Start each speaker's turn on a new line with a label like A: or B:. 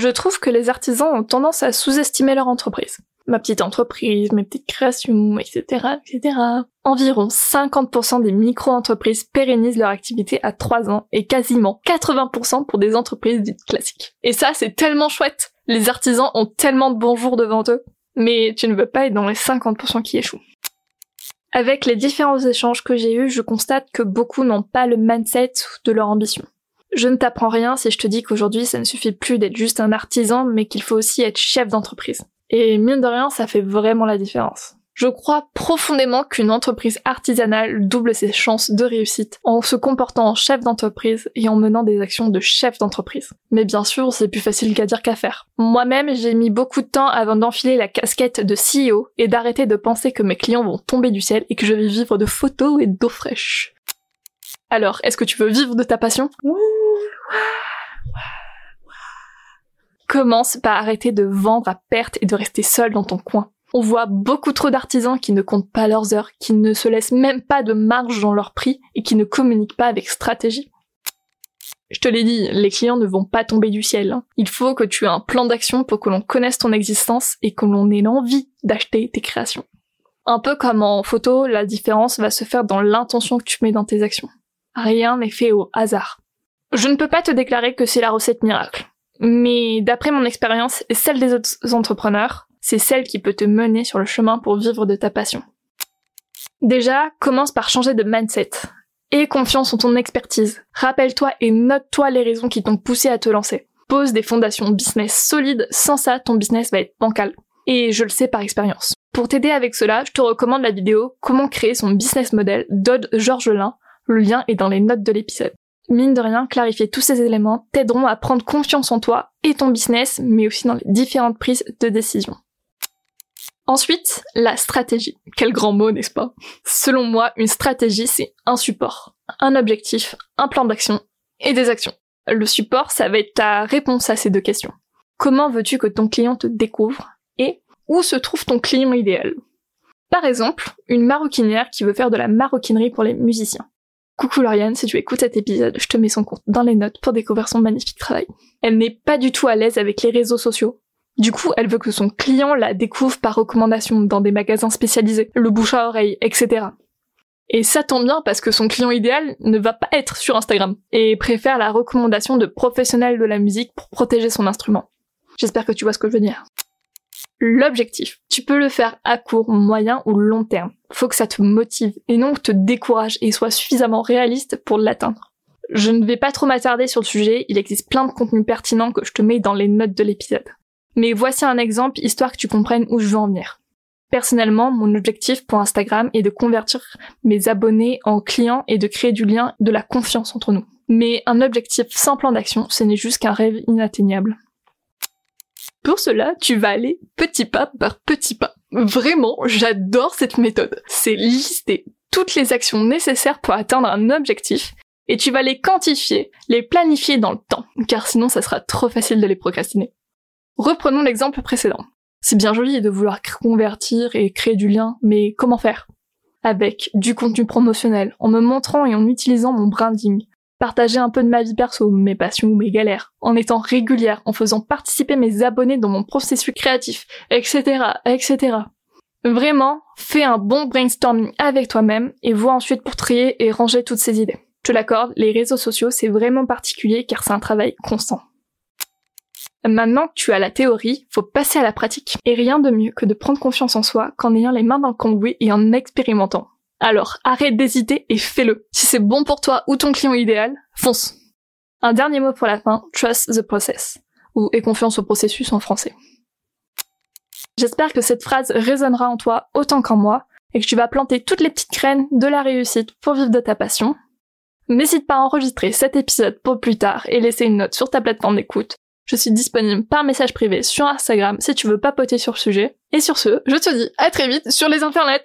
A: Je trouve que les artisans ont tendance à sous-estimer leur entreprise. Ma petite entreprise, mes petites créations, etc., etc. Environ 50% des micro-entreprises pérennisent leur activité à 3 ans et quasiment 80% pour des entreprises dites classiques. Et ça, c'est tellement chouette! Les artisans ont tellement de bons jours devant eux. Mais tu ne veux pas être dans les 50% qui échouent. Avec les différents échanges que j'ai eus, je constate que beaucoup n'ont pas le mindset de leur ambition. Je ne t'apprends rien si je te dis qu'aujourd'hui ça ne suffit plus d'être juste un artisan, mais qu'il faut aussi être chef d'entreprise. Et mine de rien, ça fait vraiment la différence. Je crois profondément qu'une entreprise artisanale double ses chances de réussite en se comportant en chef d'entreprise et en menant des actions de chef d'entreprise. Mais bien sûr, c'est plus facile qu'à dire qu'à faire. Moi-même, j'ai mis beaucoup de temps avant d'enfiler la casquette de CEO et d'arrêter de penser que mes clients vont tomber du ciel et que je vais vivre de photos et d'eau fraîche. Alors, est-ce que tu veux vivre de ta passion? Commence par arrêter de vendre à perte et de rester seul dans ton coin. On voit beaucoup trop d'artisans qui ne comptent pas leurs heures, qui ne se laissent même pas de marge dans leur prix et qui ne communiquent pas avec stratégie. Je te l'ai dit, les clients ne vont pas tomber du ciel. Hein. Il faut que tu aies un plan d'action pour que l'on connaisse ton existence et que l'on ait l'envie d'acheter tes créations. Un peu comme en photo, la différence va se faire dans l'intention que tu mets dans tes actions. Rien n'est fait au hasard. Je ne peux pas te déclarer que c'est la recette miracle. Mais d'après mon expérience et celle des autres entrepreneurs, c'est celle qui peut te mener sur le chemin pour vivre de ta passion. Déjà, commence par changer de mindset. Aie confiance en ton expertise. Rappelle-toi et note-toi les raisons qui t'ont poussé à te lancer. Pose des fondations business solides, sans ça, ton business va être bancal. Et je le sais par expérience. Pour t'aider avec cela, je te recommande la vidéo Comment créer son business model d'Aude Georgelin. Le lien est dans les notes de l'épisode mine de rien, clarifier tous ces éléments t'aideront à prendre confiance en toi et ton business, mais aussi dans les différentes prises de décision. Ensuite, la stratégie. Quel grand mot, n'est-ce pas? Selon moi, une stratégie, c'est un support, un objectif, un plan d'action et des actions. Le support, ça va être ta réponse à ces deux questions. Comment veux-tu que ton client te découvre Et où se trouve ton client idéal? Par exemple, une maroquinière qui veut faire de la maroquinerie pour les musiciens. Coucou Lauriane, si tu écoutes cet épisode, je te mets son compte dans les notes pour découvrir son magnifique travail. Elle n'est pas du tout à l'aise avec les réseaux sociaux. Du coup, elle veut que son client la découvre par recommandation dans des magasins spécialisés, le bouche à oreille, etc. Et ça tombe bien parce que son client idéal ne va pas être sur Instagram et préfère la recommandation de professionnels de la musique pour protéger son instrument. J'espère que tu vois ce que je veux dire l'objectif. Tu peux le faire à court, moyen ou long terme. Faut que ça te motive et non que te décourage et soit suffisamment réaliste pour l'atteindre. Je ne vais pas trop m'attarder sur le sujet, il existe plein de contenus pertinents que je te mets dans les notes de l'épisode. Mais voici un exemple histoire que tu comprennes où je veux en venir. Personnellement, mon objectif pour Instagram est de convertir mes abonnés en clients et de créer du lien, de la confiance entre nous. Mais un objectif sans plan d'action, ce n'est juste qu'un rêve inatteignable. Pour cela, tu vas aller petit pas par petit pas. Vraiment, j'adore cette méthode. C'est lister toutes les actions nécessaires pour atteindre un objectif et tu vas les quantifier, les planifier dans le temps, car sinon ça sera trop facile de les procrastiner. Reprenons l'exemple précédent. C'est bien joli de vouloir convertir et créer du lien, mais comment faire? Avec du contenu promotionnel, en me montrant et en utilisant mon branding, partager un peu de ma vie perso, mes passions, mes galères, en étant régulière, en faisant participer mes abonnés dans mon processus créatif, etc., etc. Vraiment, fais un bon brainstorming avec toi-même et vois ensuite pour trier et ranger toutes ces idées. Je l'accorde, les réseaux sociaux, c'est vraiment particulier car c'est un travail constant. Maintenant que tu as la théorie, faut passer à la pratique. Et rien de mieux que de prendre confiance en soi qu'en ayant les mains dans le cambouis et en expérimentant. Alors arrête d'hésiter et fais-le. Si c'est bon pour toi ou ton client idéal, fonce. Un dernier mot pour la fin, trust the process, ou aie confiance au processus en français. J'espère que cette phrase résonnera en toi autant qu'en moi, et que tu vas planter toutes les petites graines de la réussite pour vivre de ta passion. N'hésite pas à enregistrer cet épisode pour plus tard et laisser une note sur ta plateforme d'écoute. Je suis disponible par message privé sur Instagram si tu veux papoter sur le sujet. Et sur ce, je te dis à très vite sur les internets